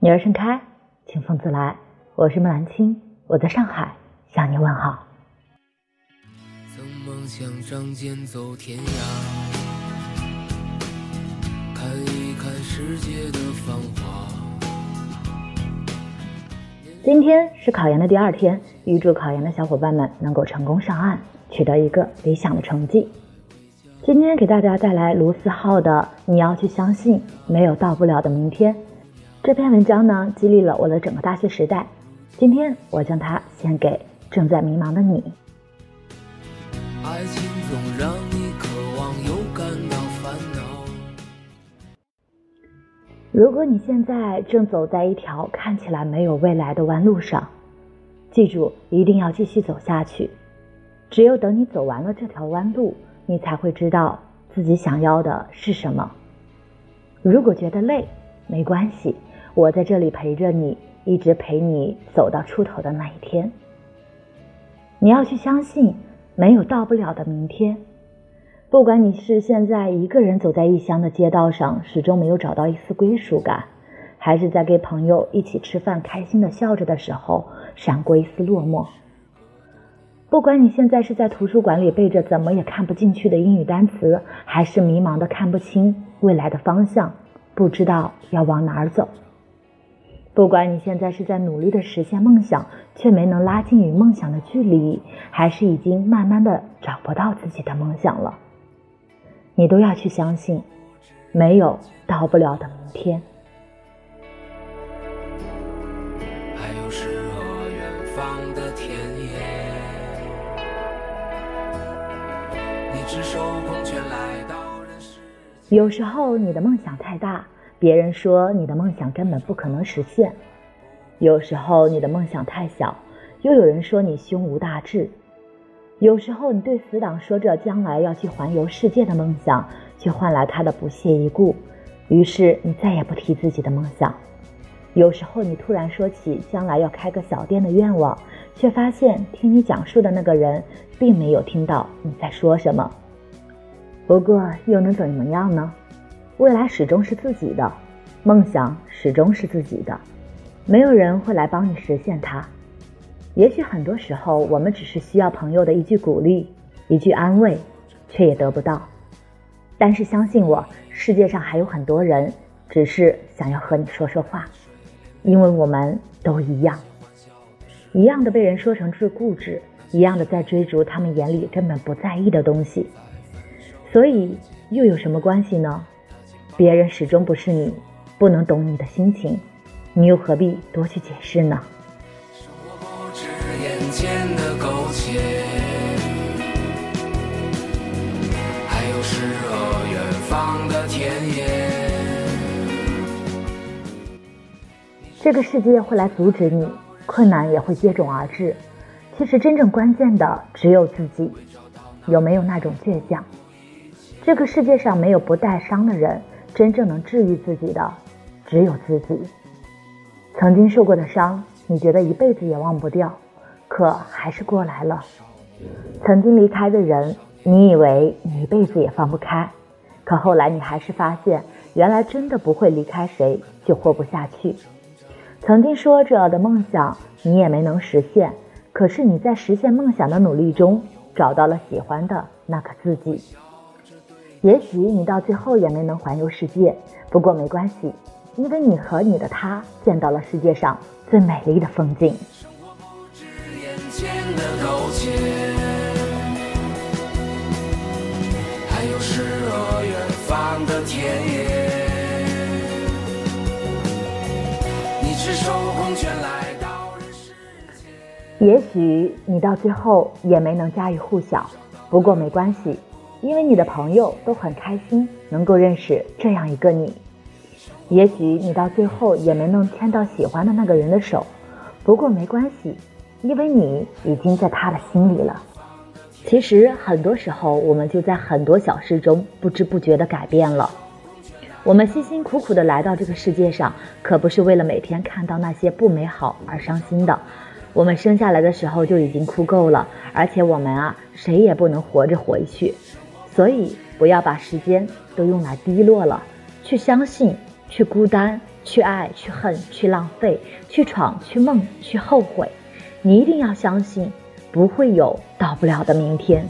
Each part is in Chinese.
女儿盛开，清风自来。我是木兰青，我在上海向你问好。曾梦想仗剑走天涯，看一看世界的繁华。今天是考研的第二天，预祝考研的小伙伴们能够成功上岸，取得一个理想的成绩。今天给大家带来卢思浩的《你要去相信，没有到不了的明天》。这篇文章呢，激励了我的整个大学时代。今天我将它献给正在迷茫的你。爱情总让你渴望又感到烦恼。如果你现在正走在一条看起来没有未来的弯路上，记住一定要继续走下去。只有等你走完了这条弯路，你才会知道自己想要的是什么。如果觉得累，没关系。我在这里陪着你，一直陪你走到出头的那一天。你要去相信，没有到不了的明天。不管你是现在一个人走在异乡的街道上，始终没有找到一丝归属感，还是在跟朋友一起吃饭，开心的笑着的时候，闪过一丝落寞。不管你现在是在图书馆里背着怎么也看不进去的英语单词，还是迷茫的看不清未来的方向，不知道要往哪儿走。不管你现在是在努力的实现梦想，却没能拉近与梦想的距离，还是已经慢慢的找不到自己的梦想了，你都要去相信，没有到不了的明天。还有诗和远方的田野，有时候你的梦想太大。别人说你的梦想根本不可能实现，有时候你的梦想太小，又有人说你胸无大志。有时候你对死党说着将来要去环游世界的梦想，却换来他的不屑一顾，于是你再也不提自己的梦想。有时候你突然说起将来要开个小店的愿望，却发现听你讲述的那个人并没有听到你在说什么。不过又能怎么样呢？未来始终是自己的，梦想始终是自己的，没有人会来帮你实现它。也许很多时候，我们只是需要朋友的一句鼓励，一句安慰，却也得不到。但是相信我，世界上还有很多人，只是想要和你说说话，因为我们都一样，一样的被人说成是固执，一样的在追逐他们眼里根本不在意的东西。所以又有什么关系呢？别人始终不是你，不能懂你的心情，你又何必多去解释呢？这个世界会来阻止你，困难也会接踵而至。其实真正关键的只有自己，有没有那种倔强？这个世界上没有不带伤的人。真正能治愈自己的，只有自己。曾经受过的伤，你觉得一辈子也忘不掉，可还是过来了。曾经离开的人，你以为你一辈子也放不开，可后来你还是发现，原来真的不会离开谁就活不下去。曾经说着的梦想，你也没能实现，可是你在实现梦想的努力中，找到了喜欢的那个自己。也许你到最后也没能环游世界，不过没关系，因为你和你的他见到了世界上最美丽的风景。也许你到最后也没能家喻户晓，不过没关系。因为你的朋友都很开心能够认识这样一个你，也许你到最后也没能牵到喜欢的那个人的手，不过没关系，因为你已经在他的心里了。其实很多时候，我们就在很多小事中不知不觉地改变了。我们辛辛苦苦地来到这个世界上，可不是为了每天看到那些不美好而伤心的。我们生下来的时候就已经哭够了，而且我们啊，谁也不能活着回去。所以，不要把时间都用来低落了，去相信，去孤单，去爱，去恨，去浪费，去闯，去梦，去后悔。你一定要相信，不会有到不了的明天。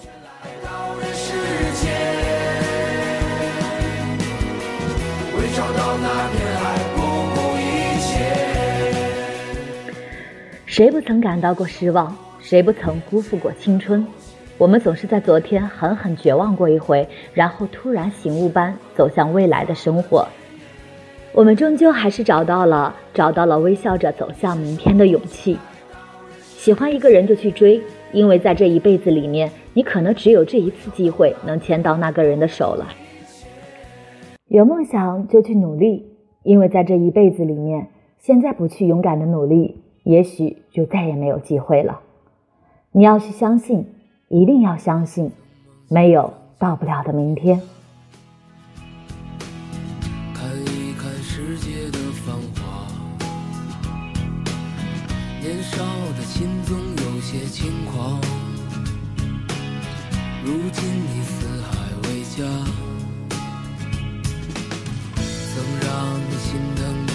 谁不曾感到过失望？谁不曾辜负过青春？我们总是在昨天狠狠绝望过一回，然后突然醒悟般走向未来的生活。我们终究还是找到了，找到了微笑着走向明天的勇气。喜欢一个人就去追，因为在这一辈子里面，你可能只有这一次机会能牵到那个人的手了。有梦想就去努力，因为在这一辈子里面，现在不去勇敢的努力。也许就再也没有机会了。你要去相信，一定要相信，没有到不了的明天。看一看世界的繁华，年少的心总有些轻狂。如今你四海为家，曾让你心疼。